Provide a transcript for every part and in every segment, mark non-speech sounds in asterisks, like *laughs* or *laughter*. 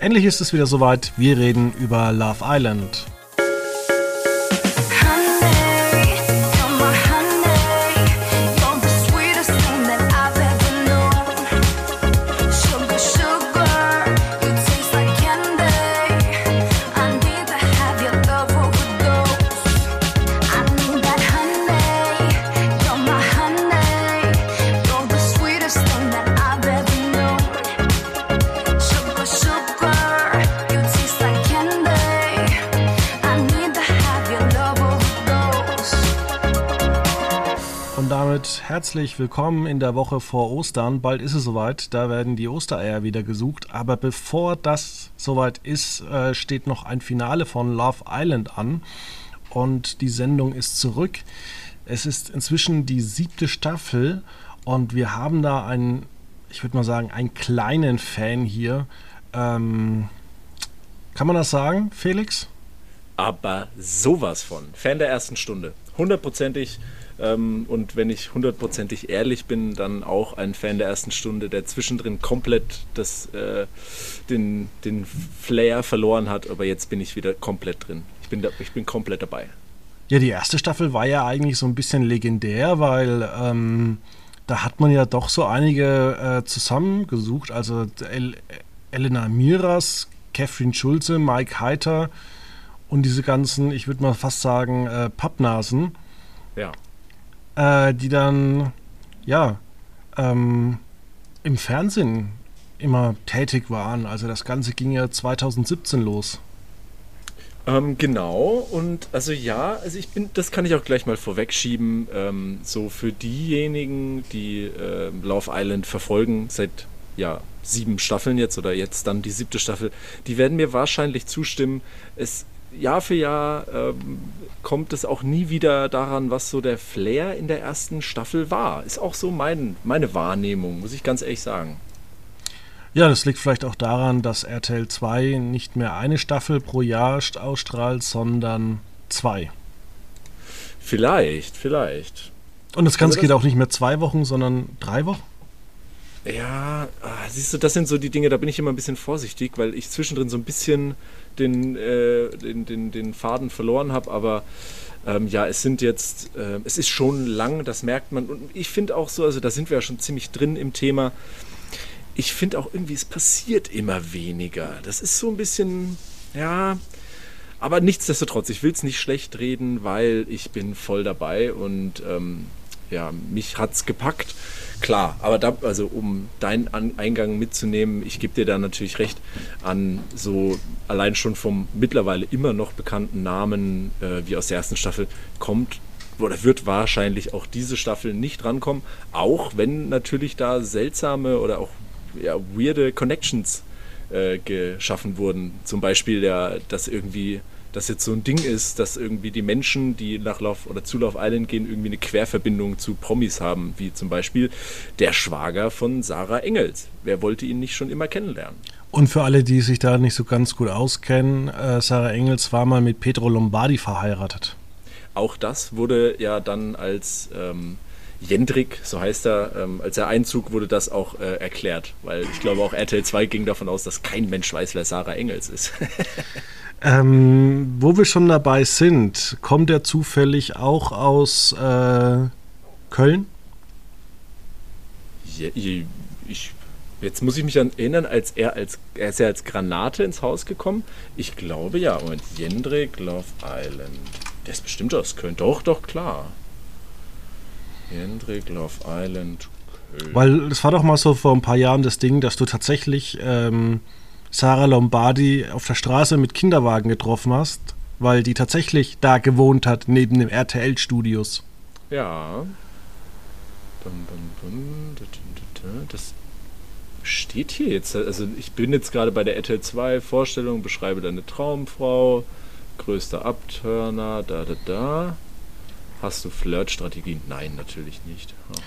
Endlich ist es wieder soweit. Wir reden über Love Island. Herzlich willkommen in der Woche vor Ostern. Bald ist es soweit, da werden die Ostereier wieder gesucht. Aber bevor das soweit ist, äh, steht noch ein Finale von Love Island an. Und die Sendung ist zurück. Es ist inzwischen die siebte Staffel und wir haben da einen, ich würde mal sagen, einen kleinen Fan hier. Ähm, kann man das sagen, Felix? Aber sowas von. Fan der ersten Stunde. Hundertprozentig ähm, und wenn ich hundertprozentig ehrlich bin, dann auch ein Fan der ersten Stunde, der zwischendrin komplett das, äh, den, den Flair verloren hat. Aber jetzt bin ich wieder komplett drin. Ich bin, da, ich bin komplett dabei. Ja, die erste Staffel war ja eigentlich so ein bisschen legendär, weil ähm, da hat man ja doch so einige äh, zusammengesucht. Also El Elena Miras, Catherine Schulze, Mike Heiter und diese ganzen, ich würde mal fast sagen, äh, Pappnasen. Ja äh, die dann ja ähm, im Fernsehen immer tätig waren. Also das Ganze ging ja 2017 los. Ähm, genau, und also ja, also ich bin, das kann ich auch gleich mal vorwegschieben. Ähm, so für diejenigen, die äh, Love Island verfolgen, seit ja, sieben Staffeln jetzt oder jetzt dann die siebte Staffel, die werden mir wahrscheinlich zustimmen. Es Jahr für Jahr ähm, kommt es auch nie wieder daran, was so der Flair in der ersten Staffel war. Ist auch so mein, meine Wahrnehmung, muss ich ganz ehrlich sagen. Ja, das liegt vielleicht auch daran, dass RTL 2 nicht mehr eine Staffel pro Jahr ausstrahlt, sondern zwei. Vielleicht, vielleicht. Und das Ganze also das geht auch nicht mehr zwei Wochen, sondern drei Wochen? Ja, ah, siehst du, das sind so die Dinge, da bin ich immer ein bisschen vorsichtig, weil ich zwischendrin so ein bisschen den, äh, den, den, den Faden verloren habe, aber ähm, ja, es sind jetzt, äh, es ist schon lang, das merkt man. Und ich finde auch so, also da sind wir ja schon ziemlich drin im Thema. Ich finde auch irgendwie, es passiert immer weniger. Das ist so ein bisschen, ja, aber nichtsdestotrotz, ich will es nicht schlecht reden, weil ich bin voll dabei und ähm, ja, mich hat es gepackt. Klar, aber da, also um deinen Eingang mitzunehmen, ich gebe dir da natürlich recht, an so allein schon vom mittlerweile immer noch bekannten Namen äh, wie aus der ersten Staffel kommt oder wird wahrscheinlich auch diese Staffel nicht rankommen, auch wenn natürlich da seltsame oder auch ja, weirde Connections äh, geschaffen wurden. Zum Beispiel, ja, dass irgendwie das jetzt so ein Ding ist, dass irgendwie die Menschen, die nach Lauf oder zu Love Island gehen, irgendwie eine Querverbindung zu Promis haben, wie zum Beispiel der Schwager von Sarah Engels. Wer wollte ihn nicht schon immer kennenlernen? Und für alle, die sich da nicht so ganz gut auskennen, äh, Sarah Engels war mal mit Pedro Lombardi verheiratet. Auch das wurde ja dann als ähm, Jendrik, so heißt er, ähm, als er einzug, wurde das auch äh, erklärt, weil ich glaube auch RTL 2 ging davon aus, dass kein Mensch weiß, wer Sarah Engels ist. *laughs* Ähm, wo wir schon dabei sind, kommt er zufällig auch aus äh, Köln? Ja, ich, jetzt muss ich mich an erinnern, als er als er ist ja als Granate ins Haus gekommen. Ich glaube ja. Und Jendrik Love Island. Der ist bestimmt aus Köln. Doch, doch, klar. Jendrik Love Island. Köln. Weil es war doch mal so vor ein paar Jahren das Ding, dass du tatsächlich ähm, Sarah Lombardi auf der Straße mit Kinderwagen getroffen hast, weil die tatsächlich da gewohnt hat, neben dem RTL-Studios. Ja. Das steht hier jetzt. Also ich bin jetzt gerade bei der RTL 2 Vorstellung, beschreibe deine Traumfrau, größter Abturner, da da da. Hast du Flirtstrategien? Nein, natürlich nicht. Aha.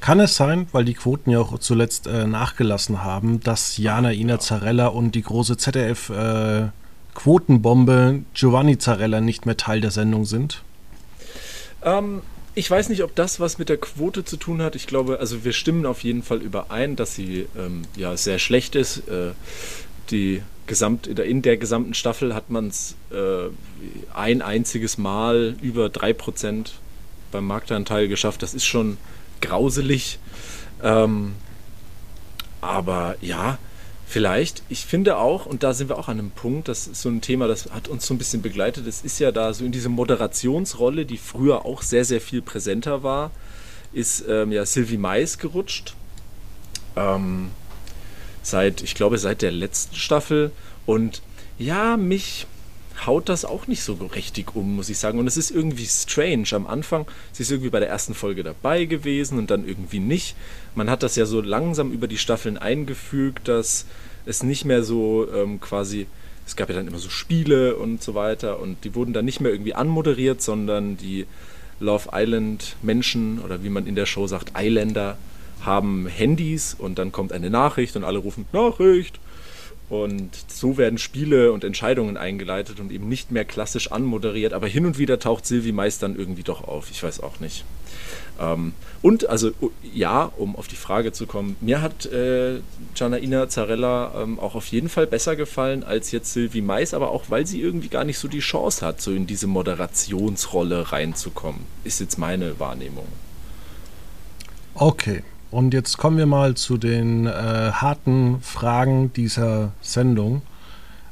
Kann es sein, weil die Quoten ja auch zuletzt äh, nachgelassen haben, dass Jana Ina ja. Zarella und die große ZDF-Quotenbombe äh, Giovanni Zarella nicht mehr Teil der Sendung sind? Ähm, ich weiß nicht, ob das was mit der Quote zu tun hat. Ich glaube, also wir stimmen auf jeden Fall überein, dass sie ähm, ja sehr schlecht ist. Äh, die gesamt, in der gesamten Staffel hat man es äh, ein einziges Mal über 3% beim Marktanteil geschafft. Das ist schon grauselig. Ähm, aber ja, vielleicht, ich finde auch, und da sind wir auch an einem Punkt, das ist so ein Thema, das hat uns so ein bisschen begleitet. Es ist ja da so in diese Moderationsrolle, die früher auch sehr, sehr viel präsenter war, ist ähm, ja Sylvie Mais gerutscht. Ähm, seit, ich glaube, seit der letzten Staffel. Und ja, mich haut das auch nicht so richtig um, muss ich sagen. Und es ist irgendwie strange. Am Anfang, sie ist irgendwie bei der ersten Folge dabei gewesen und dann irgendwie nicht. Man hat das ja so langsam über die Staffeln eingefügt, dass es nicht mehr so ähm, quasi, es gab ja dann immer so Spiele und so weiter und die wurden dann nicht mehr irgendwie anmoderiert, sondern die Love Island Menschen oder wie man in der Show sagt, Islander haben Handys und dann kommt eine Nachricht und alle rufen Nachricht und so werden Spiele und Entscheidungen eingeleitet und eben nicht mehr klassisch anmoderiert. Aber hin und wieder taucht Silvi meist dann irgendwie doch auf. Ich weiß auch nicht. Ähm, und also ja, um auf die Frage zu kommen, mir hat äh, Janaina Zarella ähm, auch auf jeden Fall besser gefallen als jetzt Silvi Mais, aber auch weil sie irgendwie gar nicht so die Chance hat, so in diese Moderationsrolle reinzukommen. Ist jetzt meine Wahrnehmung. Okay, und jetzt kommen wir mal zu den äh, harten Fragen dieser Sendung,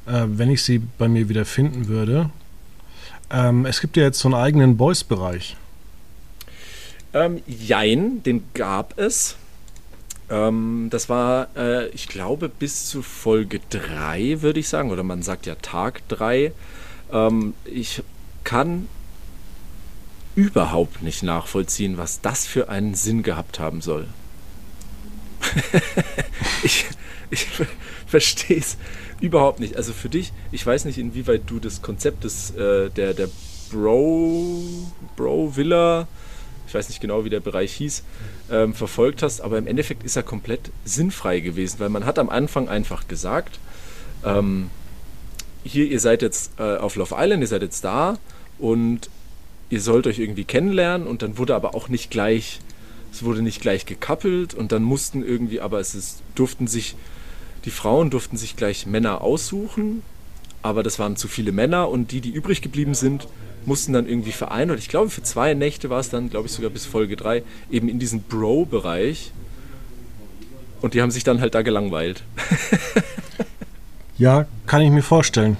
äh, wenn ich sie bei mir wieder finden würde. Ähm, es gibt ja jetzt so einen eigenen Boys-Bereich. Ähm, jein, den gab es. Ähm, das war, äh, ich glaube, bis zu Folge 3, würde ich sagen, oder man sagt ja Tag 3. Ähm, ich kann überhaupt nicht nachvollziehen, was das für einen Sinn gehabt haben soll. *laughs* ich ich verstehe es überhaupt nicht. Also für dich, ich weiß nicht, inwieweit du das Konzept des, äh, der, der Bro, Bro Villa, ich weiß nicht genau, wie der Bereich hieß, ähm, verfolgt hast, aber im Endeffekt ist er komplett sinnfrei gewesen, weil man hat am Anfang einfach gesagt, ähm, hier, ihr seid jetzt äh, auf Love Island, ihr seid jetzt da und ihr sollt euch irgendwie kennenlernen und dann wurde aber auch nicht gleich es wurde nicht gleich gekappelt und dann mussten irgendwie, aber es ist, durften sich, die Frauen durften sich gleich Männer aussuchen, aber das waren zu viele Männer und die, die übrig geblieben sind, mussten dann irgendwie vereinen. Und ich glaube, für zwei Nächte war es dann, glaube ich, sogar bis Folge 3, eben in diesem Bro-Bereich. Und die haben sich dann halt da gelangweilt. *laughs* ja, kann ich mir vorstellen.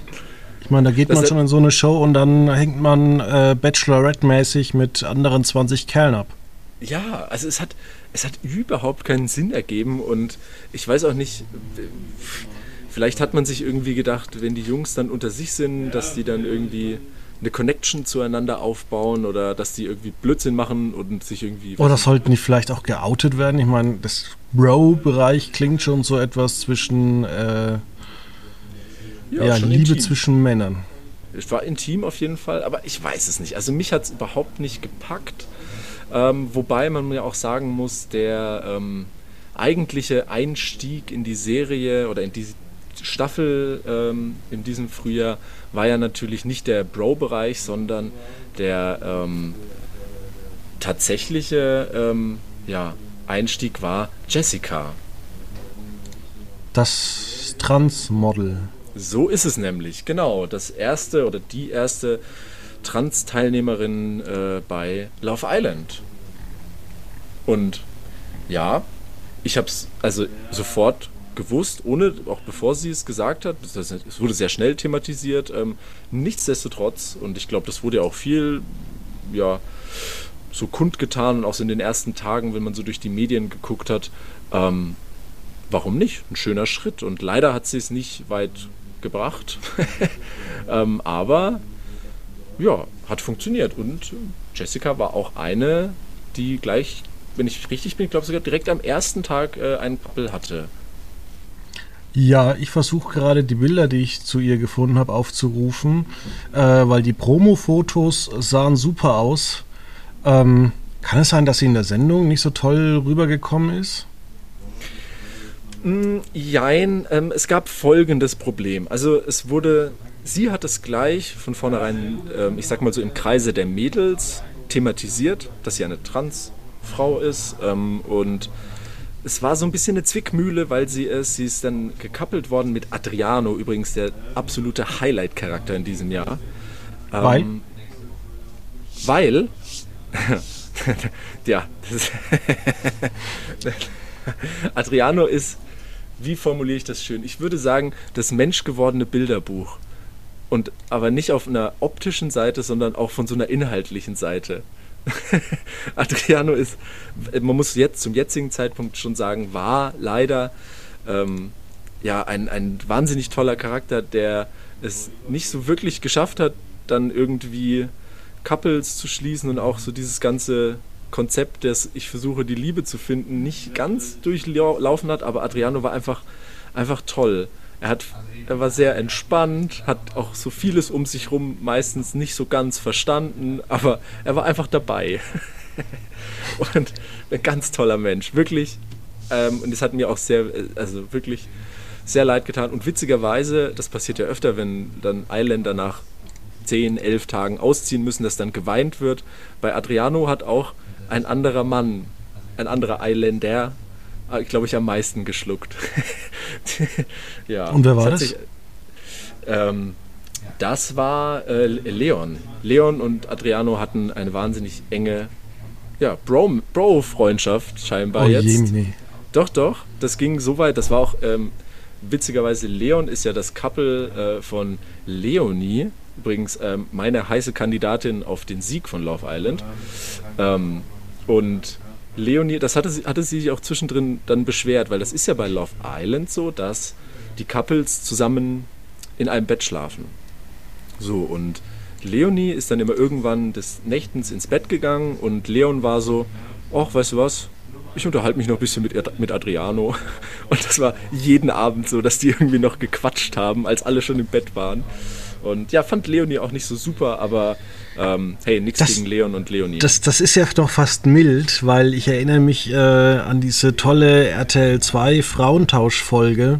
Ich meine, da geht das man schon in so eine Show und dann hängt man äh, Bachelorette-mäßig mit anderen 20 Kerlen ab ja, also es hat, es hat überhaupt keinen Sinn ergeben und ich weiß auch nicht, vielleicht hat man sich irgendwie gedacht, wenn die Jungs dann unter sich sind, dass die dann irgendwie eine Connection zueinander aufbauen oder dass die irgendwie Blödsinn machen und sich irgendwie. Oder sollten die vielleicht auch geoutet werden? Ich meine, das Bro-Bereich klingt schon so etwas zwischen äh, ja, ja Liebe intim. zwischen Männern. Es war intim auf jeden Fall, aber ich weiß es nicht. Also mich hat es überhaupt nicht gepackt. Ähm, wobei man ja auch sagen muss, der ähm, eigentliche Einstieg in die Serie oder in die Staffel ähm, in diesem Frühjahr war ja natürlich nicht der Bro-Bereich, sondern der ähm, tatsächliche ähm, ja, Einstieg war Jessica. Das Trans-Model. So ist es nämlich, genau. Das erste oder die erste Trans-Teilnehmerin äh, bei Love Island. Und ja, ich habe es also sofort gewusst, ohne, auch bevor sie es gesagt hat, es wurde sehr schnell thematisiert, ähm, nichtsdestotrotz, und ich glaube, das wurde ja auch viel, ja, so kundgetan und auch so in den ersten Tagen, wenn man so durch die Medien geguckt hat, ähm, warum nicht? Ein schöner Schritt. Und leider hat sie es nicht weit gebracht. *laughs* ähm, aber ja, hat funktioniert. Und Jessica war auch eine, die gleich, wenn ich richtig bin, glaube sogar direkt am ersten Tag äh, einen Pappel hatte. Ja, ich versuche gerade die Bilder, die ich zu ihr gefunden habe, aufzurufen, äh, weil die Promo-Fotos sahen super aus. Ähm, kann es sein, dass sie in der Sendung nicht so toll rübergekommen ist? Mm, jein, ähm, es gab folgendes Problem. Also es wurde sie hat es gleich von vornherein, ähm, ich sag mal so im Kreise der Mädels thematisiert, dass sie eine Transfrau ist ähm, und es war so ein bisschen eine Zwickmühle, weil sie es, sie ist dann gekappelt worden mit Adriano, übrigens der absolute Highlight-Charakter in diesem Jahr. Weil? Ähm, weil, *laughs* ja, das *laughs* Adriano ist, wie formuliere ich das schön? Ich würde sagen, das menschgewordene Bilderbuch. Und aber nicht auf einer optischen Seite, sondern auch von so einer inhaltlichen Seite. *laughs* Adriano ist, man muss jetzt zum jetzigen Zeitpunkt schon sagen, war leider ähm, ja ein, ein wahnsinnig toller Charakter, der es nicht so wirklich geschafft hat, dann irgendwie Couples zu schließen und auch so dieses ganze Konzept, dass ich versuche, die Liebe zu finden, nicht ganz durchlaufen hat, aber Adriano war einfach, einfach toll. Er, hat, er war sehr entspannt, hat auch so vieles um sich rum meistens nicht so ganz verstanden, aber er war einfach dabei. *laughs* und ein ganz toller Mensch, wirklich. Ähm, und es hat mir auch sehr, also wirklich sehr leid getan. Und witzigerweise, das passiert ja öfter, wenn dann Eiländer nach 10, 11 Tagen ausziehen müssen, dass dann geweint wird. Bei Adriano hat auch ein anderer Mann, ein anderer Eiländer, äh, glaube ich, am meisten geschluckt. *laughs* ja. Und wer war das? Sich, ähm, das war äh, Leon. Leon und Adriano hatten eine wahnsinnig enge ja, Bro-Freundschaft Bro scheinbar oh, jetzt. Jemine. Doch, doch. Das ging so weit. Das war auch ähm, witzigerweise, Leon ist ja das Couple äh, von Leonie. Übrigens ähm, meine heiße Kandidatin auf den Sieg von Love Island. Ähm, und Leonie, das hatte sie, hatte sie sich auch zwischendrin dann beschwert, weil das ist ja bei Love Island so, dass die Couples zusammen in einem Bett schlafen. So, und Leonie ist dann immer irgendwann des Nächtens ins Bett gegangen und Leon war so, ach, weißt du was, ich unterhalte mich noch ein bisschen mit, mit Adriano. *laughs* Und das war jeden Abend so, dass die irgendwie noch gequatscht haben, als alle schon im Bett waren. Und ja, fand Leonie auch nicht so super, aber ähm, hey, nichts gegen Leon und Leonie. Das, das ist ja doch fast mild, weil ich erinnere mich äh, an diese tolle RTL 2 Frauentausch-Folge,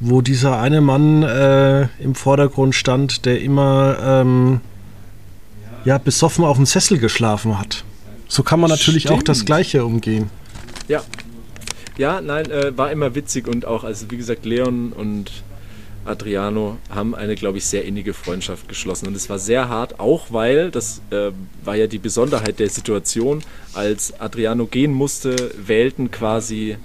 wo dieser eine Mann äh, im Vordergrund stand, der immer ähm, ja, besoffen auf dem Sessel geschlafen hat. So kann man natürlich Stimmt. auch das Gleiche umgehen. Ja. Ja, nein, äh, war immer witzig und auch, also wie gesagt, Leon und Adriano haben eine, glaube ich, sehr innige Freundschaft geschlossen. Und es war sehr hart, auch weil, das äh, war ja die Besonderheit der Situation, als Adriano gehen musste, wählten quasi,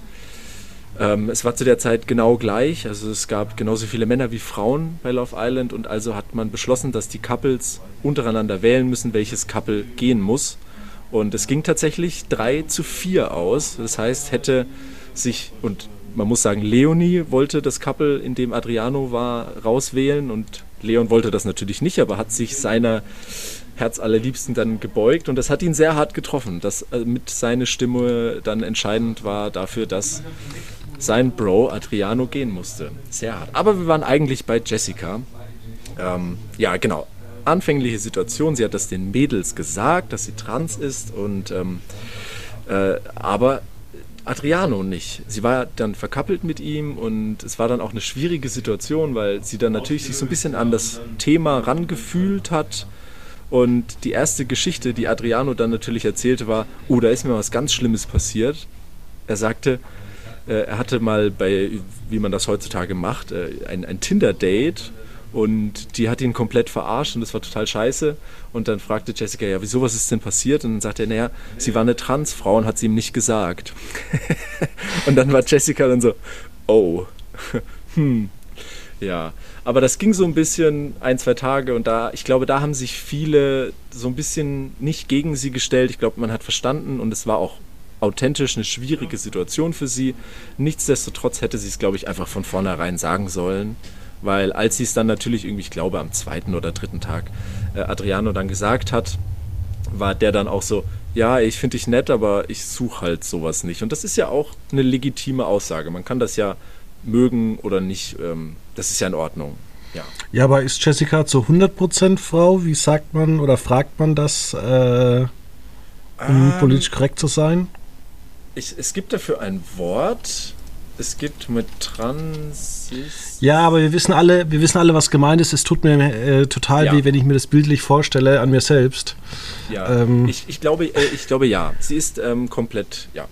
ähm, es war zu der Zeit genau gleich, also es gab genauso viele Männer wie Frauen bei Love Island und also hat man beschlossen, dass die Couples untereinander wählen müssen, welches Couple gehen muss. Und es ging tatsächlich 3 zu 4 aus. Das heißt, hätte sich, und man muss sagen, Leonie wollte das Couple, in dem Adriano war, rauswählen und Leon wollte das natürlich nicht, aber hat sich seiner Herzallerliebsten dann gebeugt und das hat ihn sehr hart getroffen, dass äh, mit seiner Stimme dann entscheidend war dafür, dass sein Bro Adriano gehen musste. Sehr hart. Aber wir waren eigentlich bei Jessica. Ähm, ja, genau. Anfängliche Situation, sie hat das den Mädels gesagt, dass sie trans ist und ähm, äh, aber Adriano nicht. Sie war dann verkappelt mit ihm und es war dann auch eine schwierige Situation, weil sie dann natürlich sich so ein bisschen an das Thema rangefühlt hat. Und die erste Geschichte, die Adriano dann natürlich erzählte, war, oh, da ist mir was ganz Schlimmes passiert. Er sagte, äh, er hatte mal bei, wie man das heutzutage macht, äh, ein, ein Tinder-Date und die hat ihn komplett verarscht und das war total scheiße. Und dann fragte Jessica, ja, wieso, was ist denn passiert? Und dann sagte er, naja, sie war eine Transfrau und hat sie ihm nicht gesagt. *laughs* und dann war Jessica dann so, oh, *laughs* hm, ja. Aber das ging so ein bisschen ein, zwei Tage und da, ich glaube, da haben sich viele so ein bisschen nicht gegen sie gestellt. Ich glaube, man hat verstanden und es war auch authentisch eine schwierige Situation für sie. Nichtsdestotrotz hätte sie es, glaube ich, einfach von vornherein sagen sollen. Weil als sie es dann natürlich irgendwie, ich glaube am zweiten oder dritten Tag, äh, Adriano dann gesagt hat, war der dann auch so, ja, ich finde dich nett, aber ich suche halt sowas nicht. Und das ist ja auch eine legitime Aussage. Man kann das ja mögen oder nicht. Ähm, das ist ja in Ordnung. Ja. ja, aber ist Jessica zu 100% Frau? Wie sagt man oder fragt man das, äh, um ähm, politisch korrekt zu sein? Ich, es gibt dafür ein Wort es gibt mit Transis. Ja, aber wir wissen alle, wir wissen alle, was gemeint ist. Es tut mir äh, total ja. weh, wenn ich mir das bildlich vorstelle an mir selbst. Ja, ähm, ich, ich, glaube, äh, ich glaube ja. Sie ist ähm, komplett, ja.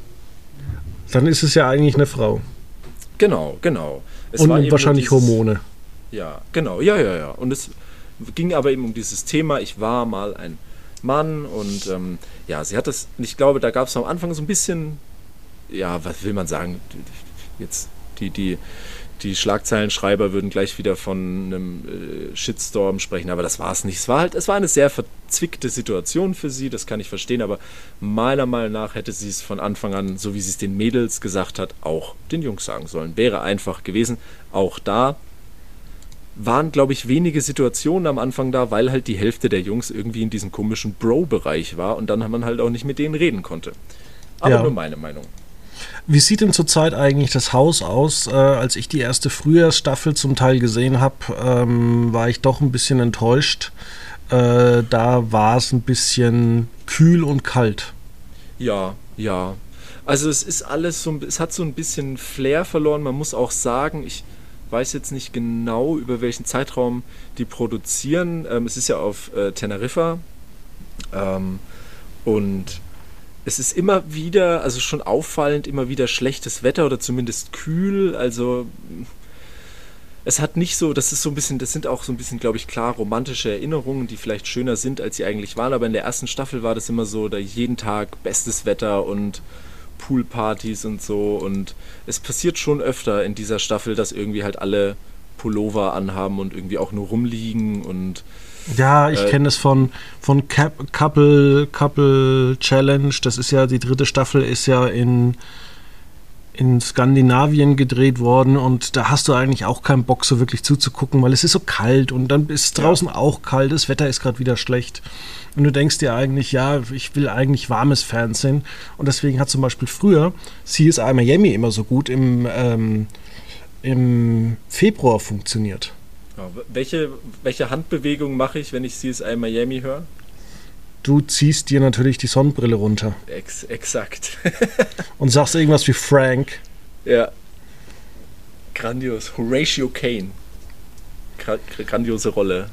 Dann ist es ja eigentlich eine Frau. Genau, genau. Es und wahrscheinlich dieses, Hormone. Ja, genau, ja, ja, ja. Und es ging aber eben um dieses Thema, ich war mal ein Mann und ähm, ja, sie hat das, ich glaube, da gab es am Anfang so ein bisschen, ja, was will man sagen, jetzt die, die, die Schlagzeilenschreiber würden gleich wieder von einem äh, Shitstorm sprechen, aber das war es nicht. Es war halt, es war eine sehr verzwickte Situation für sie, das kann ich verstehen, aber meiner Meinung nach hätte sie es von Anfang an, so wie sie es den Mädels gesagt hat, auch den Jungs sagen sollen. Wäre einfach gewesen. Auch da waren, glaube ich, wenige Situationen am Anfang da, weil halt die Hälfte der Jungs irgendwie in diesem komischen Bro-Bereich war und dann man halt auch nicht mit denen reden konnte. Aber ja. nur meine Meinung. Wie sieht denn zurzeit eigentlich das Haus aus? Äh, als ich die erste Frühjahrsstaffel zum Teil gesehen habe, ähm, war ich doch ein bisschen enttäuscht. Äh, da war es ein bisschen kühl und kalt. Ja, ja. Also es ist alles so, es hat so ein bisschen Flair verloren. Man muss auch sagen, ich weiß jetzt nicht genau, über welchen Zeitraum die produzieren. Ähm, es ist ja auf äh, Teneriffa. Ähm, und es ist immer wieder, also schon auffallend, immer wieder schlechtes Wetter oder zumindest kühl. Also es hat nicht so, das ist so ein bisschen, das sind auch so ein bisschen, glaube ich, klar romantische Erinnerungen, die vielleicht schöner sind, als sie eigentlich waren. Aber in der ersten Staffel war das immer so, da jeden Tag bestes Wetter und Poolpartys und so. Und es passiert schon öfter in dieser Staffel, dass irgendwie halt alle Pullover anhaben und irgendwie auch nur rumliegen und ja, ich äh, kenne es von, von Cap Couple, Couple Challenge. Das ist ja, die dritte Staffel ist ja in, in Skandinavien gedreht worden und da hast du eigentlich auch keinen Bock, so wirklich zuzugucken, weil es ist so kalt und dann ist es draußen ja. auch kalt, das Wetter ist gerade wieder schlecht. Und du denkst dir eigentlich, ja, ich will eigentlich warmes Fernsehen. Und deswegen hat zum Beispiel früher CSI Miami immer so gut im, ähm, im Februar funktioniert. Ja, welche, welche Handbewegung mache ich, wenn ich CSI Miami höre? Du ziehst dir natürlich die Sonnenbrille runter. Ex exakt. *laughs* und sagst irgendwas wie Frank. Ja. Grandios. Horatio Kane. Gra grandiose Rolle.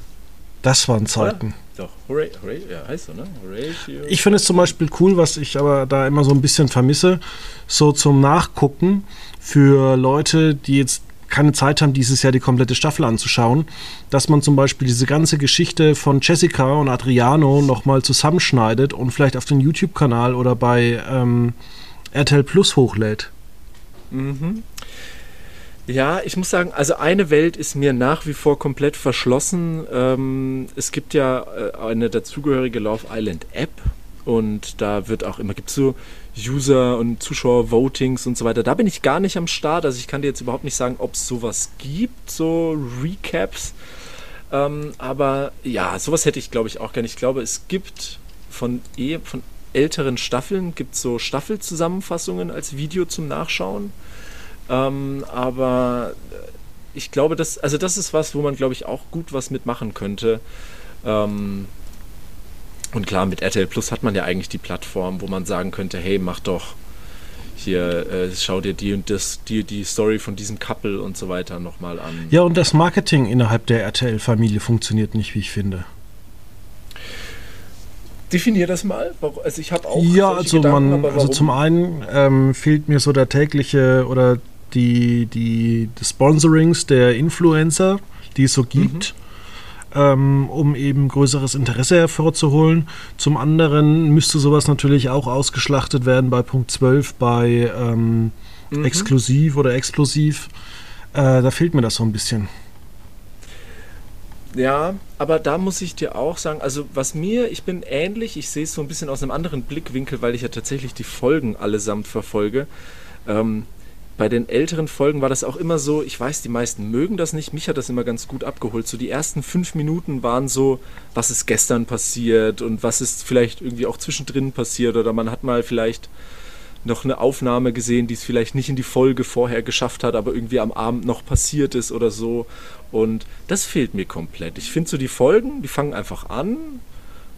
Das waren Zeiten. Oder? Doch, Hora Hora ja, heißt so, ne? Horatio. Ich finde es zum Beispiel cool, was ich aber da immer so ein bisschen vermisse, so zum Nachgucken für Leute, die jetzt keine Zeit haben, dieses Jahr die komplette Staffel anzuschauen, dass man zum Beispiel diese ganze Geschichte von Jessica und Adriano nochmal zusammenschneidet und vielleicht auf den YouTube-Kanal oder bei ähm, RTL Plus hochlädt. Mhm. Ja, ich muss sagen, also eine Welt ist mir nach wie vor komplett verschlossen. Ähm, es gibt ja äh, eine dazugehörige Love Island App und da wird auch immer, gibt es so User- und Zuschauer-Votings und so weiter. Da bin ich gar nicht am Start. Also ich kann dir jetzt überhaupt nicht sagen, ob es sowas gibt, so Recaps. Ähm, aber ja, sowas hätte ich, glaube ich, auch gerne. Ich glaube, es gibt von, eh, von älteren Staffeln gibt so Staffelzusammenfassungen als Video zum Nachschauen. Ähm, aber ich glaube, das, also das ist was, wo man, glaube ich, auch gut was mitmachen könnte. Ähm, und klar, mit RTL Plus hat man ja eigentlich die Plattform, wo man sagen könnte, hey, mach doch hier, äh, schau dir die und das, die, die Story von diesem Couple und so weiter nochmal an. Ja, und das Marketing innerhalb der RTL-Familie funktioniert nicht, wie ich finde. Definier das mal. Also ich habe auch. Ja, also Gedanken, man, also zum einen ähm, fehlt mir so der tägliche oder die, die, die Sponsorings der Influencer, die es so gibt. Mhm ähm, um eben größeres Interesse hervorzuholen. Zum anderen müsste sowas natürlich auch ausgeschlachtet werden bei Punkt 12 bei ähm, mhm. Exklusiv oder Explosiv. Äh, da fehlt mir das so ein bisschen. Ja, aber da muss ich dir auch sagen, also was mir, ich bin ähnlich, ich sehe es so ein bisschen aus einem anderen Blickwinkel, weil ich ja tatsächlich die Folgen allesamt verfolge. Ähm, bei den älteren Folgen war das auch immer so, ich weiß, die meisten mögen das nicht, mich hat das immer ganz gut abgeholt. So die ersten fünf Minuten waren so, was ist gestern passiert und was ist vielleicht irgendwie auch zwischendrin passiert oder man hat mal vielleicht noch eine Aufnahme gesehen, die es vielleicht nicht in die Folge vorher geschafft hat, aber irgendwie am Abend noch passiert ist oder so. Und das fehlt mir komplett. Ich finde so die Folgen, die fangen einfach an,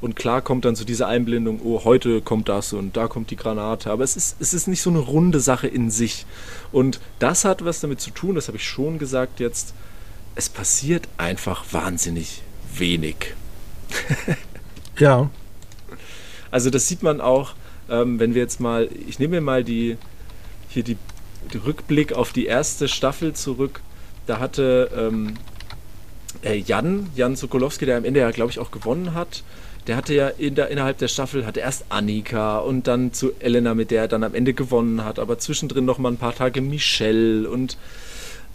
und klar kommt dann so diese Einblendung, oh, heute kommt das und da kommt die Granate. Aber es ist, es ist nicht so eine runde Sache in sich. Und das hat was damit zu tun, das habe ich schon gesagt jetzt, es passiert einfach wahnsinnig wenig. *laughs* ja. Also das sieht man auch, ähm, wenn wir jetzt mal, ich nehme mir mal die, hier die, die Rückblick auf die erste Staffel zurück. Da hatte ähm, äh, Jan, Jan Sokolowski, der am Ende ja, glaube ich, auch gewonnen hat, der hatte ja in der, innerhalb der Staffel, hatte erst Annika und dann zu Elena, mit der er dann am Ende gewonnen hat, aber zwischendrin noch mal ein paar Tage Michelle und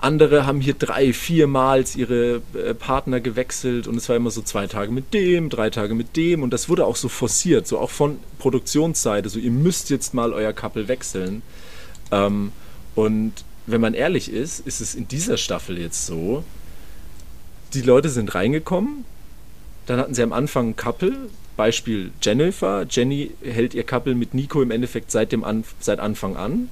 andere haben hier drei, viermals ihre äh, Partner gewechselt und es war immer so zwei Tage mit dem, drei Tage mit dem und das wurde auch so forciert, so auch von Produktionsseite, so ihr müsst jetzt mal euer Couple wechseln. Ähm, und wenn man ehrlich ist, ist es in dieser Staffel jetzt so, die Leute sind reingekommen, dann hatten sie am Anfang ein Couple, Beispiel Jennifer. Jenny hält ihr Couple mit Nico im Endeffekt seit, dem An seit Anfang an.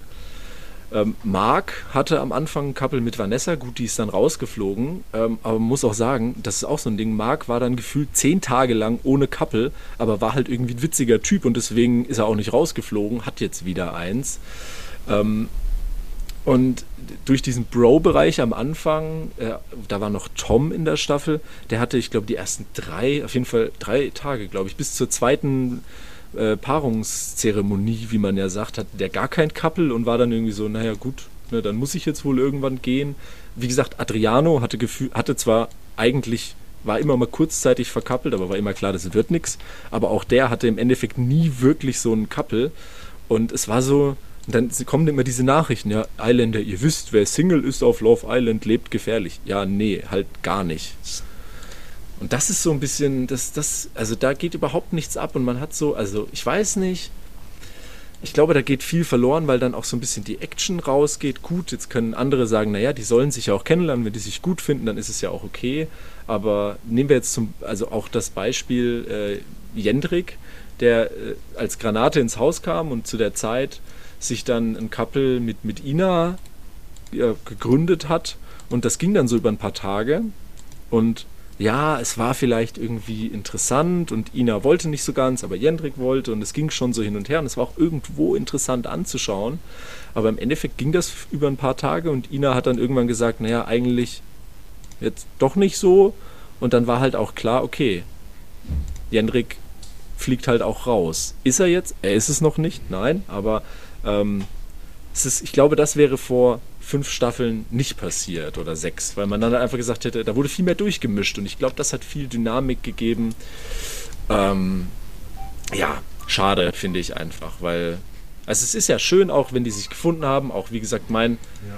Ähm, Mark hatte am Anfang ein Couple mit Vanessa, gut, die ist dann rausgeflogen, ähm, aber man muss auch sagen, das ist auch so ein Ding. Mark war dann gefühlt zehn Tage lang ohne Couple, aber war halt irgendwie ein witziger Typ und deswegen ist er auch nicht rausgeflogen, hat jetzt wieder eins. Ähm, und durch diesen Bro-Bereich am Anfang, äh, da war noch Tom in der Staffel, der hatte, ich glaube, die ersten drei, auf jeden Fall drei Tage, glaube ich, bis zur zweiten äh, Paarungszeremonie, wie man ja sagt, hat der gar kein Couple und war dann irgendwie so, naja gut, ne, dann muss ich jetzt wohl irgendwann gehen. Wie gesagt, Adriano hatte, Gefühl, hatte zwar eigentlich, war immer mal kurzzeitig verkappelt, aber war immer klar, das wird nichts. Aber auch der hatte im Endeffekt nie wirklich so ein Couple. Und es war so, und dann kommen immer diese Nachrichten, ja, Islander, ihr wisst, wer Single ist auf Love Island, lebt gefährlich. Ja, nee, halt gar nicht. Und das ist so ein bisschen, das, das, also da geht überhaupt nichts ab und man hat so, also ich weiß nicht, ich glaube, da geht viel verloren, weil dann auch so ein bisschen die Action rausgeht. Gut, jetzt können andere sagen, naja, die sollen sich ja auch kennenlernen, wenn die sich gut finden, dann ist es ja auch okay. Aber nehmen wir jetzt zum, also auch das Beispiel äh, Jendrik, der äh, als Granate ins Haus kam und zu der Zeit sich dann ein Couple mit, mit Ina ja, gegründet hat. Und das ging dann so über ein paar Tage. Und ja, es war vielleicht irgendwie interessant und Ina wollte nicht so ganz, aber Jendrik wollte und es ging schon so hin und her und es war auch irgendwo interessant anzuschauen. Aber im Endeffekt ging das über ein paar Tage und Ina hat dann irgendwann gesagt, naja, eigentlich jetzt doch nicht so. Und dann war halt auch klar, okay, Jendrik fliegt halt auch raus. Ist er jetzt? Er ist es noch nicht, nein, aber ähm, es ist, ich glaube, das wäre vor fünf Staffeln nicht passiert oder sechs, weil man dann einfach gesagt hätte, da wurde viel mehr durchgemischt und ich glaube, das hat viel Dynamik gegeben. Ähm, ja, schade, finde ich einfach, weil also es ist ja schön auch, wenn die sich gefunden haben, auch wie gesagt mein ja.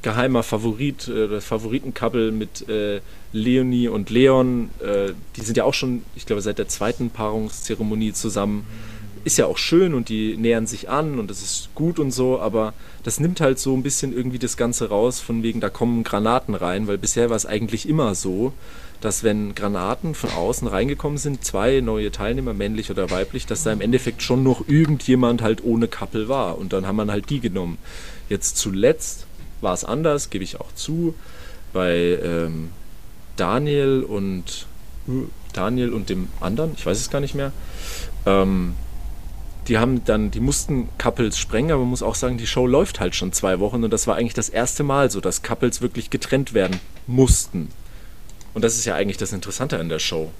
geheimer Favorit, äh, das Favoritencouple mit äh, Leonie und Leon, äh, die sind ja auch schon, ich glaube, seit der zweiten Paarungszeremonie zusammen. Mhm ist ja auch schön und die nähern sich an und das ist gut und so, aber das nimmt halt so ein bisschen irgendwie das Ganze raus, von wegen, da kommen Granaten rein, weil bisher war es eigentlich immer so, dass wenn Granaten von außen reingekommen sind, zwei neue Teilnehmer, männlich oder weiblich, dass da im Endeffekt schon noch irgendjemand halt ohne Kappel war und dann haben man halt die genommen. Jetzt zuletzt war es anders, gebe ich auch zu, bei ähm, Daniel und Daniel und dem anderen, ich weiß es gar nicht mehr, ähm, die haben dann, die mussten Couples sprengen, aber man muss auch sagen, die Show läuft halt schon zwei Wochen und das war eigentlich das erste Mal so, dass Couples wirklich getrennt werden mussten. Und das ist ja eigentlich das Interessante an der Show.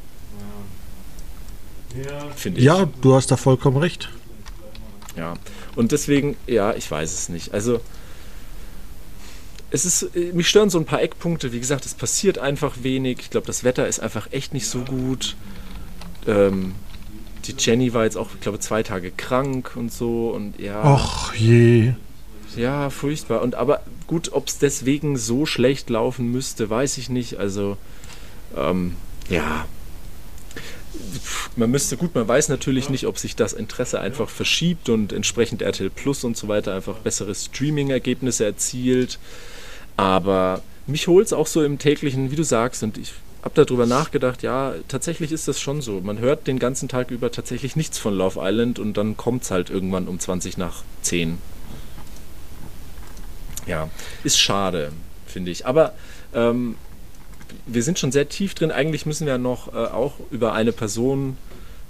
Ja, Finde ich. Ja, du hast da vollkommen recht. Ja, und deswegen, ja, ich weiß es nicht. Also, es ist, mich stören so ein paar Eckpunkte. Wie gesagt, es passiert einfach wenig. Ich glaube, das Wetter ist einfach echt nicht so gut. Ähm, die Jenny war jetzt auch, ich glaube, zwei Tage krank und so und ja. Ach je. Ja, furchtbar. Und aber gut, ob es deswegen so schlecht laufen müsste, weiß ich nicht. Also, ähm, ja. Man müsste, gut, man weiß natürlich nicht, ob sich das Interesse einfach verschiebt und entsprechend RTL Plus und so weiter einfach bessere Streaming-Ergebnisse erzielt. Aber mich holt es auch so im täglichen, wie du sagst, und ich habe darüber nachgedacht, ja, tatsächlich ist das schon so. Man hört den ganzen Tag über tatsächlich nichts von Love Island und dann kommt es halt irgendwann um 20 nach 10. Ja, ist schade, finde ich. Aber ähm, wir sind schon sehr tief drin. Eigentlich müssen wir noch äh, auch über eine Person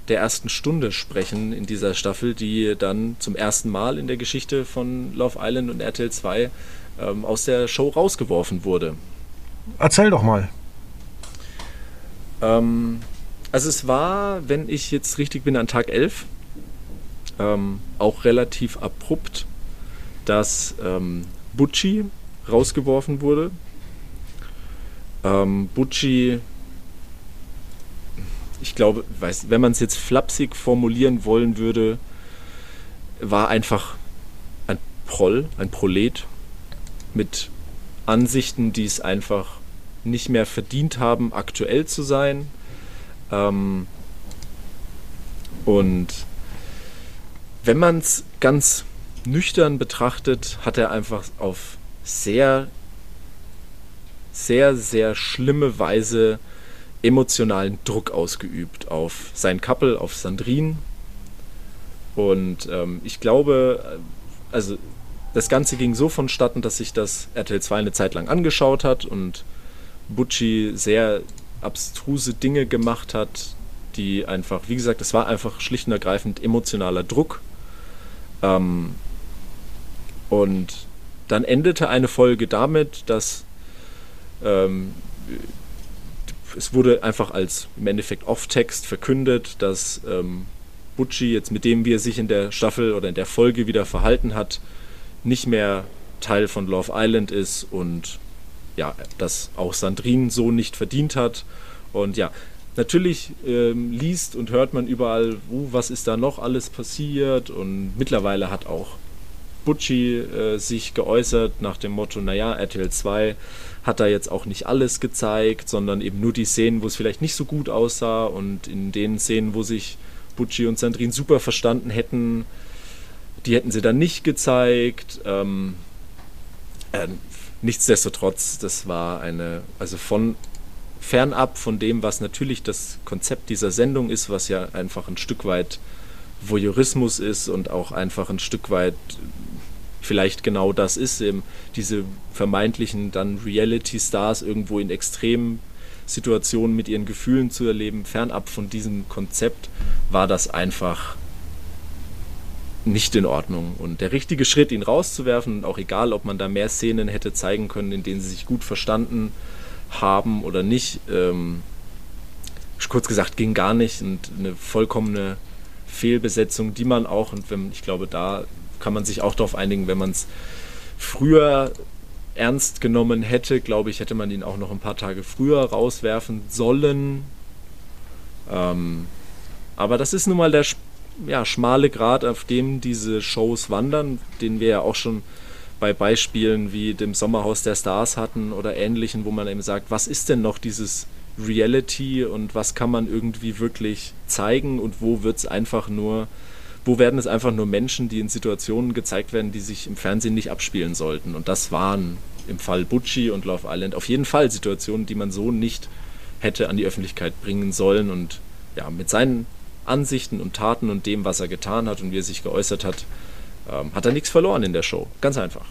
der ersten Stunde sprechen in dieser Staffel, die dann zum ersten Mal in der Geschichte von Love Island und RTL 2 ähm, aus der Show rausgeworfen wurde. Erzähl doch mal. Ähm, also es war, wenn ich jetzt richtig bin, an Tag 11, ähm, auch relativ abrupt. dass ähm, Butchie rausgeworfen wurde. Ähm, Butchie, ich glaube, weiß, wenn man es jetzt flapsig formulieren wollen würde, war einfach ein Proll, ein Prolet mit Ansichten, die es einfach nicht mehr verdient haben, aktuell zu sein. Ähm, und wenn man es ganz nüchtern betrachtet, hat er einfach auf sehr, sehr, sehr schlimme Weise emotionalen Druck ausgeübt auf sein Couple, auf Sandrine. Und ähm, ich glaube, also das Ganze ging so vonstatten, dass sich das RTL 2 eine Zeit lang angeschaut hat und Butchie sehr abstruse Dinge gemacht hat, die einfach, wie gesagt, es war einfach schlicht und ergreifend emotionaler Druck. Ähm, und dann endete eine Folge damit, dass ähm, es wurde einfach als im Endeffekt Off-Text verkündet, dass ähm, Butchie jetzt mit dem, wie er sich in der Staffel oder in der Folge wieder verhalten hat, nicht mehr Teil von Love Island ist und ja, dass auch Sandrine so nicht verdient hat. Und ja, natürlich ähm, liest und hört man überall, uh, was ist da noch alles passiert. Und mittlerweile hat auch Butchie äh, sich geäußert nach dem Motto, naja, RTL 2 hat da jetzt auch nicht alles gezeigt, sondern eben nur die Szenen, wo es vielleicht nicht so gut aussah und in den Szenen, wo sich Butchie und Sandrine super verstanden hätten, die hätten sie dann nicht gezeigt. Ähm, äh, nichtsdestotrotz, das war eine, also von fernab von dem, was natürlich das Konzept dieser Sendung ist, was ja einfach ein Stück weit Voyeurismus ist und auch einfach ein Stück weit vielleicht genau das ist, eben diese vermeintlichen dann Reality-Stars irgendwo in extremen Situationen mit ihren Gefühlen zu erleben, fernab von diesem Konzept, war das einfach nicht in Ordnung. Und der richtige Schritt, ihn rauszuwerfen, auch egal, ob man da mehr Szenen hätte zeigen können, in denen sie sich gut verstanden haben oder nicht, ähm, kurz gesagt, ging gar nicht und eine vollkommene Fehlbesetzung, die man auch, und wenn, ich glaube, da kann man sich auch darauf einigen, wenn man es früher ernst genommen hätte, glaube ich, hätte man ihn auch noch ein paar Tage früher rauswerfen sollen. Ähm, aber das ist nun mal der ja, schmale Grad, auf dem diese Shows wandern, den wir ja auch schon bei Beispielen wie dem Sommerhaus der Stars hatten oder ähnlichen, wo man eben sagt, was ist denn noch dieses Reality und was kann man irgendwie wirklich zeigen und wo wird es einfach nur wo werden es einfach nur Menschen, die in Situationen gezeigt werden, die sich im Fernsehen nicht abspielen sollten. Und das waren im Fall Butchie und Love Island auf jeden Fall Situationen, die man so nicht hätte an die Öffentlichkeit bringen sollen. Und ja, mit seinen Ansichten und Taten und dem, was er getan hat und wie er sich geäußert hat, ähm, hat er nichts verloren in der Show. Ganz einfach.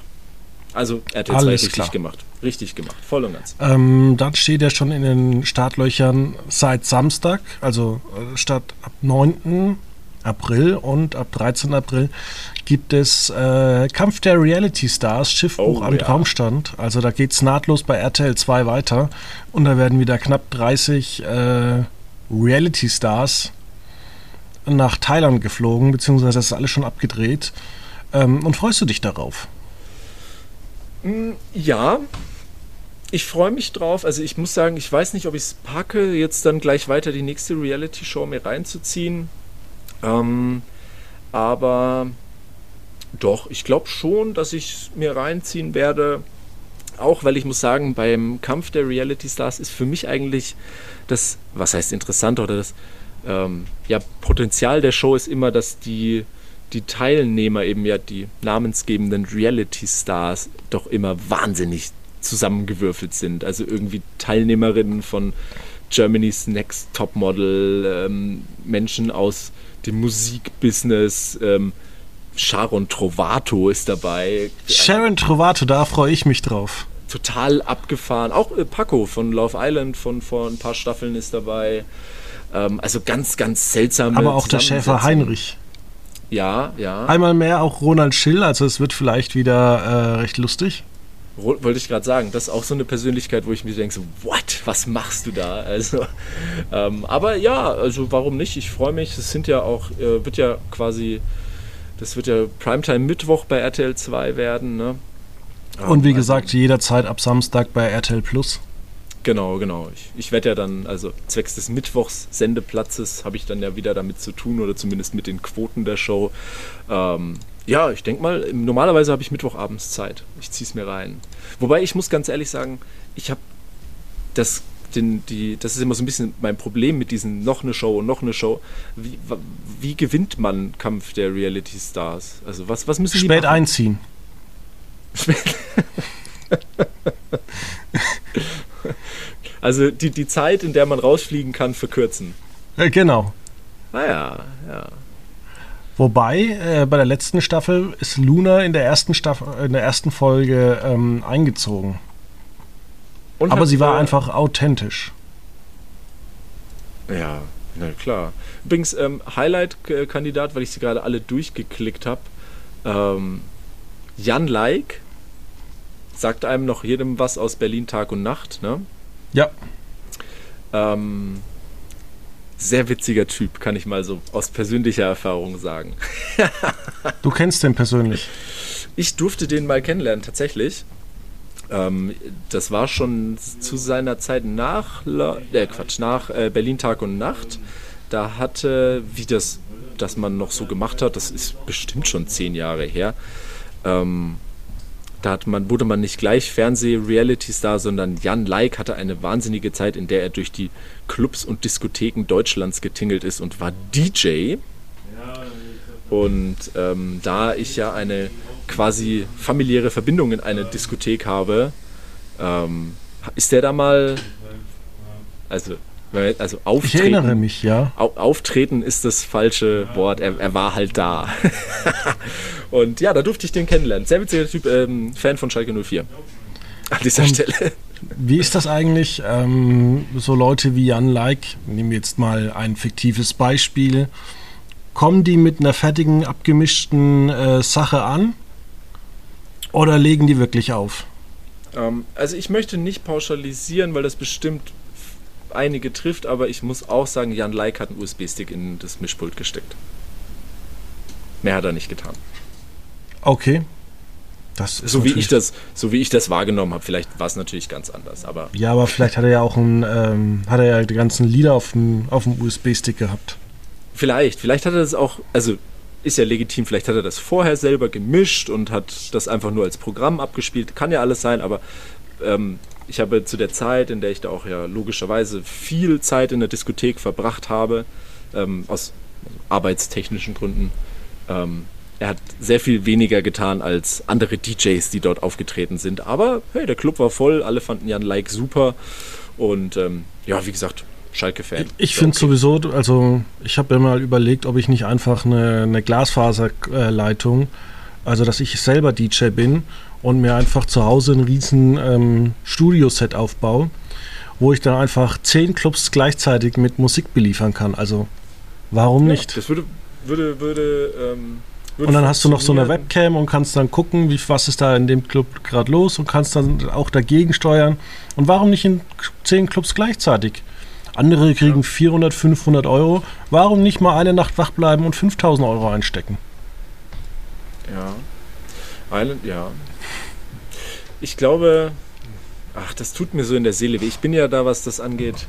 Also er hat jetzt richtig klar. gemacht. Richtig gemacht. Voll und ganz. Ähm, dann steht er schon in den Startlöchern seit Samstag, also äh, statt ab 9. April und ab 13. April gibt es äh, Kampf der Reality Stars, Schiffbruch oh, am ja. Traumstand. Also da geht es nahtlos bei RTL 2 weiter und da werden wieder knapp 30 äh, Reality Stars nach Thailand geflogen, beziehungsweise das ist alles schon abgedreht. Ähm, und freust du dich darauf? Mm, ja, ich freue mich drauf. Also ich muss sagen, ich weiß nicht, ob ich es packe, jetzt dann gleich weiter die nächste Reality-Show mir reinzuziehen. Ähm, aber doch, ich glaube schon, dass ich es mir reinziehen werde. Auch weil ich muss sagen, beim Kampf der Reality Stars ist für mich eigentlich das, was heißt interessant oder das ähm, ja, Potenzial der Show ist immer, dass die, die Teilnehmer eben ja die namensgebenden Reality Stars doch immer wahnsinnig zusammengewürfelt sind. Also irgendwie Teilnehmerinnen von Germany's Next Topmodel, ähm, Menschen aus dem Musikbusiness. Ähm, Sharon Trovato ist dabei. Sharon Trovato, da freue ich mich drauf. Total abgefahren. Auch äh, Paco von Love Island von vor ein paar Staffeln ist dabei. Ähm, also ganz, ganz seltsame. Aber auch der Schäfer Heinrich. Ja, ja. Einmal mehr auch Ronald Schill, also es wird vielleicht wieder äh, recht lustig. Wollte ich gerade sagen, das ist auch so eine Persönlichkeit, wo ich mir denke, so, what, was machst du da? *laughs* Also, ähm, aber ja, also warum nicht? Ich freue mich. Es sind ja auch, äh, wird ja quasi Das wird ja Primetime Mittwoch bei RTL 2 werden. Ne? Und wie also, gesagt, jederzeit ab Samstag bei RTL Plus. Genau, genau. Ich, ich werde ja dann, also zwecks des Mittwochs Sendeplatzes habe ich dann ja wieder damit zu tun oder zumindest mit den Quoten der Show. Ähm, ja, ich denke mal, normalerweise habe ich Mittwochabends Zeit. Ich ziehe es mir rein. Wobei ich muss ganz ehrlich sagen, ich habe das, den, die, das ist immer so ein bisschen mein Problem mit diesen noch eine Show und noch eine Show. Wie, wie gewinnt man Kampf der Reality Stars? Also was, was müssen Spät die einziehen. Spät *laughs* also die, die Zeit, in der man rausfliegen kann, verkürzen. Äh, genau. Naja, ah ja. Wobei, äh, bei der letzten Staffel ist Luna in der ersten, Staffel, in der ersten Folge ähm, eingezogen. Und Aber sie war einfach authentisch. Ja, na klar. Übrigens, ähm, Highlight-Kandidat, weil ich sie gerade alle durchgeklickt habe. Ähm, Jan Like sagt einem noch jedem was aus Berlin Tag und Nacht, ne? Ja. Ähm, sehr witziger Typ, kann ich mal so aus persönlicher Erfahrung sagen. *laughs* du kennst den persönlich? Ich durfte den mal kennenlernen, tatsächlich. Ähm, das war schon zu seiner Zeit nach, äh, Quatsch, nach äh, Berlin Tag und Nacht. Da hatte, wie das, das man noch so gemacht hat, das ist bestimmt schon zehn Jahre her, ähm, da hat man, wurde man nicht gleich Fernseh-Reality-Star, sondern Jan Like hatte eine wahnsinnige Zeit, in der er durch die Clubs und Diskotheken Deutschlands getingelt ist und war DJ. Und ähm, da ich ja eine quasi familiäre Verbindung in eine Diskothek habe, ähm, ist der da mal, also also auftreten. Ich erinnere mich, ja. Auftreten ist das falsche Wort. Er, er war halt da. *laughs* und ja, da durfte ich den kennenlernen. Sehr witziger Typ, ähm, Fan von Schalke 04. An dieser und Stelle. Wie ist das eigentlich? Ähm, so Leute wie Jan Like, nehmen wir jetzt mal ein fiktives Beispiel. Kommen die mit einer fertigen, abgemischten äh, Sache an? Oder legen die wirklich auf? Ähm, also ich möchte nicht pauschalisieren, weil das bestimmt einige trifft, aber ich muss auch sagen, Jan Like hat einen USB-Stick in das Mischpult gesteckt. Mehr hat er nicht getan. Okay. Das so wie ich das, so wie ich das wahrgenommen habe. Vielleicht war es natürlich ganz anders, aber. Ja, aber vielleicht hat er ja auch ein, ähm, hat er ja die ganzen Lieder auf dem, auf dem USB-Stick gehabt. Vielleicht, vielleicht hat er das auch, also ist ja legitim, vielleicht hat er das vorher selber gemischt und hat das einfach nur als Programm abgespielt. Kann ja alles sein, aber ähm, ich habe zu der Zeit, in der ich da auch ja logischerweise viel Zeit in der Diskothek verbracht habe, ähm, aus arbeitstechnischen Gründen, ähm, er hat sehr viel weniger getan als andere DJs, die dort aufgetreten sind. Aber hey, der Club war voll, alle fanden Jan Like super. Und ähm, ja, wie gesagt, Schalke-Fan. Ich, ich finde okay. sowieso, also ich habe mir mal überlegt, ob ich nicht einfach eine, eine Glasfaserleitung, also dass ich selber DJ bin und mir einfach zu Hause ein riesen ähm, Studio-Set aufbaue, wo ich dann einfach zehn Clubs gleichzeitig mit Musik beliefern kann. Also warum ja, nicht? Das würde, würde, würde, ähm, würde Und dann hast du noch so eine Webcam und kannst dann gucken, wie, was ist da in dem Club gerade los und kannst dann auch dagegen steuern. Und warum nicht in zehn Clubs gleichzeitig? Andere kriegen ja. 400, 500 Euro. Warum nicht mal eine Nacht wach bleiben und 5000 Euro einstecken? Ja. Eine, ja, ich glaube, ach, das tut mir so in der Seele weh. Ich bin ja da, was das angeht.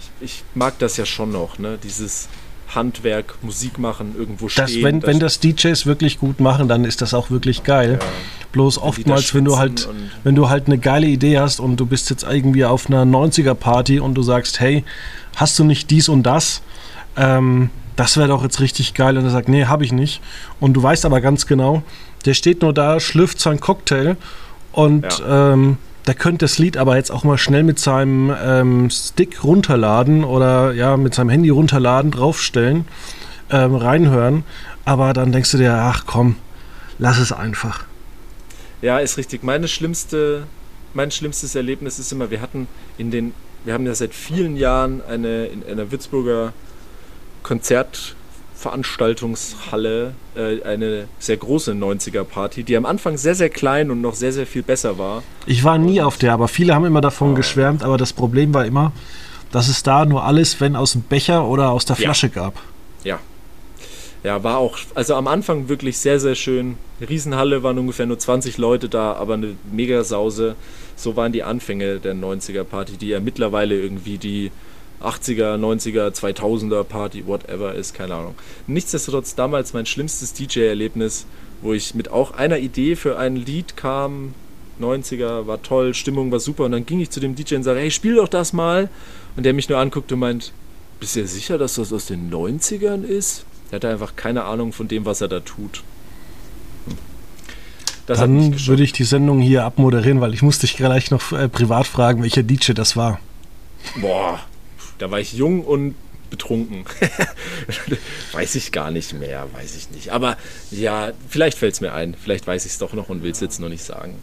Ich, ich mag das ja schon noch, ne? Dieses Handwerk, Musik machen, irgendwo stehen. Das, wenn, das wenn das DJs wirklich gut machen, dann ist das auch wirklich geil. Ja. Bloß oftmals, wenn du halt, wenn du halt eine geile Idee hast und du bist jetzt irgendwie auf einer 90er Party und du sagst, hey, hast du nicht dies und das? Ähm, das wäre doch jetzt richtig geil. Und er sagt, nee, habe ich nicht. Und du weißt aber ganz genau, der steht nur da, schlürft sein Cocktail und ja. ähm, der könnte das Lied aber jetzt auch mal schnell mit seinem ähm, Stick runterladen oder ja, mit seinem Handy runterladen, draufstellen, ähm, reinhören. Aber dann denkst du dir, ach komm, lass es einfach. Ja, ist richtig. Meine schlimmste, mein schlimmstes Erlebnis ist immer, wir hatten in den, wir haben ja seit vielen Jahren eine in einer Würzburger Konzert Veranstaltungshalle äh, eine sehr große 90er-Party, die am Anfang sehr, sehr klein und noch sehr, sehr viel besser war. Ich war nie auf der, aber viele haben immer davon oh. geschwärmt, aber das Problem war immer, dass es da nur alles, wenn aus dem Becher oder aus der Flasche ja. gab. Ja. ja, war auch, also am Anfang wirklich sehr, sehr schön. Riesenhalle waren ungefähr nur 20 Leute da, aber eine mega Sause. So waren die Anfänge der 90er Party, die ja mittlerweile irgendwie die 80er, 90er, 2000er Party, whatever ist, keine Ahnung. Nichtsdestotrotz damals mein schlimmstes DJ-Erlebnis, wo ich mit auch einer Idee für ein Lied kam, 90er, war toll, Stimmung war super und dann ging ich zu dem DJ und sage, hey, spiel doch das mal. Und der mich nur anguckt und meint, bist du sicher, dass das aus den 90ern ist? Der hat einfach keine Ahnung von dem, was er da tut. Das Dann würde ich die Sendung hier abmoderieren, weil ich musste dich gleich noch äh, privat fragen, welcher DJ das war. Boah, da war ich jung und betrunken. *laughs* weiß ich gar nicht mehr, weiß ich nicht. Aber ja, vielleicht fällt es mir ein. Vielleicht weiß ich es doch noch und will es jetzt noch nicht sagen.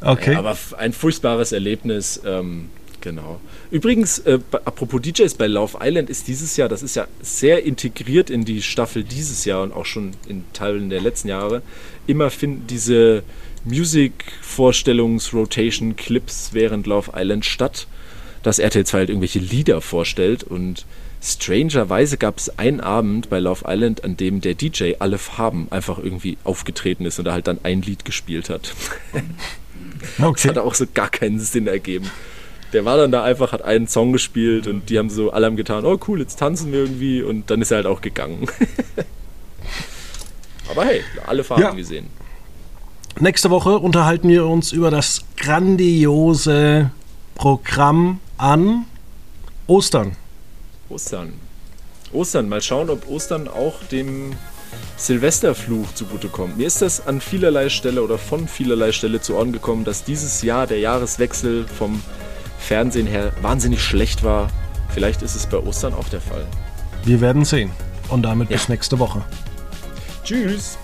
Okay. aber ein furchtbares Erlebnis. Ähm, Genau. Übrigens, äh, apropos DJs bei Love Island ist dieses Jahr, das ist ja sehr integriert in die Staffel dieses Jahr und auch schon in Teilen der letzten Jahre, immer finden diese Musik-Vorstellungs-Rotation-Clips während Love Island statt, dass RTL 2 halt irgendwelche Lieder vorstellt und strangerweise gab es einen Abend bei Love Island, an dem der DJ alle Farben einfach irgendwie aufgetreten ist und er halt dann ein Lied gespielt hat. *laughs* Okay. Das hat auch so gar keinen Sinn ergeben der war dann da einfach, hat einen Song gespielt und die haben so, alle haben getan, oh cool, jetzt tanzen wir irgendwie und dann ist er halt auch gegangen. *laughs* Aber hey, alle Farben ja. gesehen. Nächste Woche unterhalten wir uns über das grandiose Programm an Ostern. Ostern. Ostern. Mal schauen, ob Ostern auch dem Silvesterfluch zugutekommt. Mir ist das an vielerlei Stelle oder von vielerlei Stelle zu Ohren gekommen, dass dieses Jahr der Jahreswechsel vom Fernsehen her wahnsinnig schlecht war. Vielleicht ist es bei Ostern auch der Fall. Wir werden sehen. Und damit ja. bis nächste Woche. Tschüss.